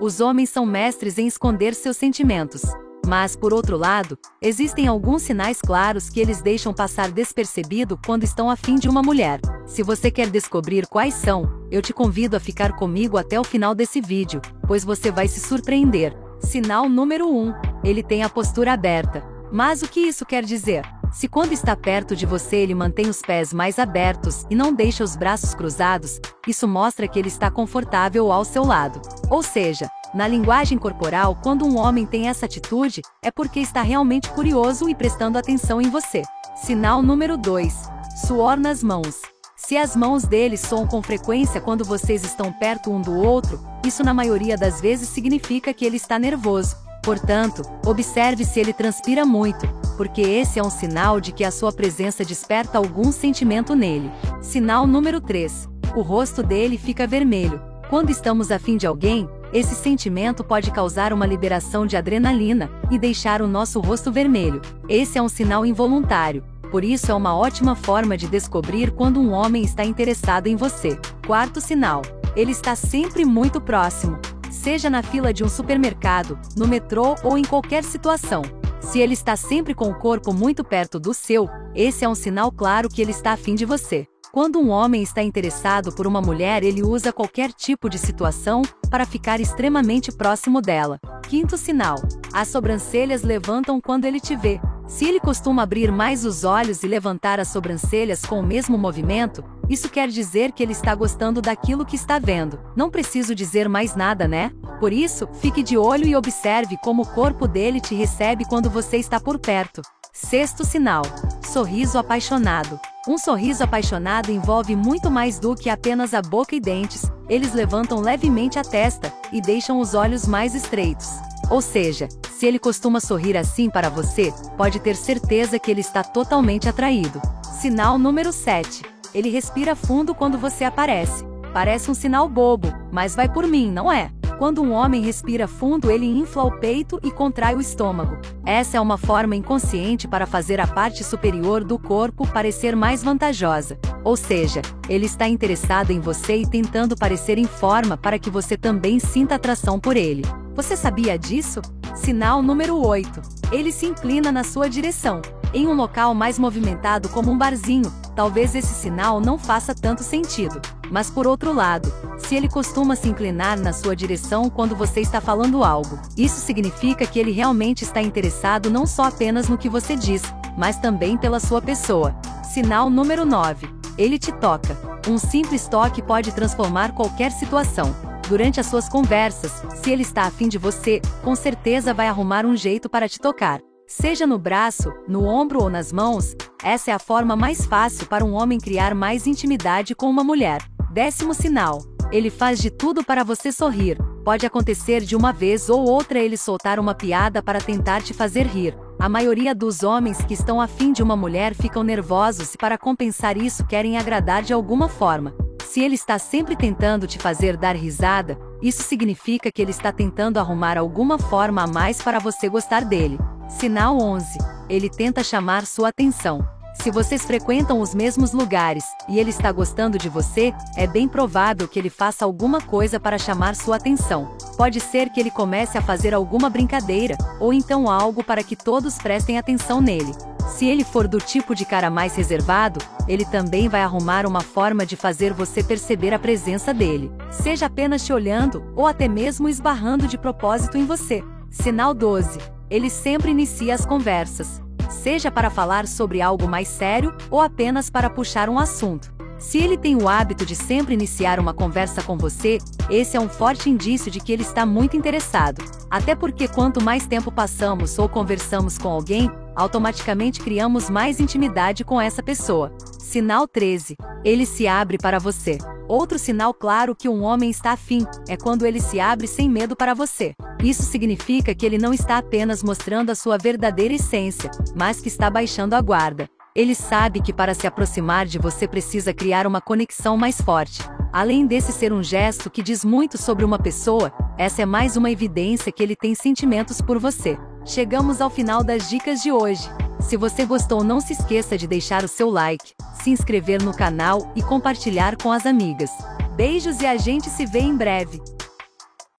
Os homens são mestres em esconder seus sentimentos. Mas, por outro lado, existem alguns sinais claros que eles deixam passar despercebido quando estão afim de uma mulher. Se você quer descobrir quais são, eu te convido a ficar comigo até o final desse vídeo, pois você vai se surpreender. Sinal número 1. Ele tem a postura aberta. Mas o que isso quer dizer? Se quando está perto de você ele mantém os pés mais abertos e não deixa os braços cruzados, isso mostra que ele está confortável ao seu lado. Ou seja, na linguagem corporal, quando um homem tem essa atitude, é porque está realmente curioso e prestando atenção em você. Sinal número 2. Suor nas mãos. Se as mãos dele soam com frequência quando vocês estão perto um do outro, isso na maioria das vezes significa que ele está nervoso. Portanto, observe se ele transpira muito, porque esse é um sinal de que a sua presença desperta algum sentimento nele. Sinal número 3. O rosto dele fica vermelho. Quando estamos afim de alguém, esse sentimento pode causar uma liberação de adrenalina e deixar o nosso rosto vermelho. Esse é um sinal involuntário, por isso é uma ótima forma de descobrir quando um homem está interessado em você. Quarto sinal: ele está sempre muito próximo. Seja na fila de um supermercado, no metrô ou em qualquer situação. Se ele está sempre com o corpo muito perto do seu, esse é um sinal claro que ele está afim de você. Quando um homem está interessado por uma mulher, ele usa qualquer tipo de situação para ficar extremamente próximo dela. Quinto sinal: as sobrancelhas levantam quando ele te vê. Se ele costuma abrir mais os olhos e levantar as sobrancelhas com o mesmo movimento, isso quer dizer que ele está gostando daquilo que está vendo. Não preciso dizer mais nada, né? Por isso, fique de olho e observe como o corpo dele te recebe quando você está por perto. Sexto sinal: sorriso apaixonado. Um sorriso apaixonado envolve muito mais do que apenas a boca e dentes, eles levantam levemente a testa e deixam os olhos mais estreitos. Ou seja, se ele costuma sorrir assim para você, pode ter certeza que ele está totalmente atraído. Sinal número 7. Ele respira fundo quando você aparece. Parece um sinal bobo, mas vai por mim, não é? Quando um homem respira fundo, ele infla o peito e contrai o estômago. Essa é uma forma inconsciente para fazer a parte superior do corpo parecer mais vantajosa. Ou seja, ele está interessado em você e tentando parecer em forma para que você também sinta atração por ele. Você sabia disso? Sinal número 8. Ele se inclina na sua direção. Em um local mais movimentado como um barzinho, talvez esse sinal não faça tanto sentido. Mas por outro lado, se ele costuma se inclinar na sua direção quando você está falando algo, isso significa que ele realmente está interessado não só apenas no que você diz, mas também pela sua pessoa. Sinal número 9. Ele te toca. Um simples toque pode transformar qualquer situação. Durante as suas conversas, se ele está afim de você, com certeza vai arrumar um jeito para te tocar. Seja no braço, no ombro ou nas mãos, essa é a forma mais fácil para um homem criar mais intimidade com uma mulher. Décimo sinal: ele faz de tudo para você sorrir. Pode acontecer de uma vez ou outra ele soltar uma piada para tentar te fazer rir. A maioria dos homens que estão afim de uma mulher ficam nervosos e, para compensar isso, querem agradar de alguma forma. Se ele está sempre tentando te fazer dar risada, isso significa que ele está tentando arrumar alguma forma a mais para você gostar dele. Sinal 11. Ele tenta chamar sua atenção. Se vocês frequentam os mesmos lugares e ele está gostando de você, é bem provável que ele faça alguma coisa para chamar sua atenção. Pode ser que ele comece a fazer alguma brincadeira, ou então algo para que todos prestem atenção nele. Se ele for do tipo de cara mais reservado, ele também vai arrumar uma forma de fazer você perceber a presença dele, seja apenas te olhando ou até mesmo esbarrando de propósito em você. Sinal 12. Ele sempre inicia as conversas, seja para falar sobre algo mais sério ou apenas para puxar um assunto. Se ele tem o hábito de sempre iniciar uma conversa com você, esse é um forte indício de que ele está muito interessado. Até porque quanto mais tempo passamos ou conversamos com alguém, automaticamente criamos mais intimidade com essa pessoa. Sinal 13. Ele se abre para você. Outro sinal claro que um homem está afim é quando ele se abre sem medo para você. Isso significa que ele não está apenas mostrando a sua verdadeira essência, mas que está baixando a guarda. Ele sabe que para se aproximar de você precisa criar uma conexão mais forte. Além desse ser um gesto que diz muito sobre uma pessoa, essa é mais uma evidência que ele tem sentimentos por você. Chegamos ao final das dicas de hoje. Se você gostou, não se esqueça de deixar o seu like, se inscrever no canal e compartilhar com as amigas. Beijos e a gente se vê em breve.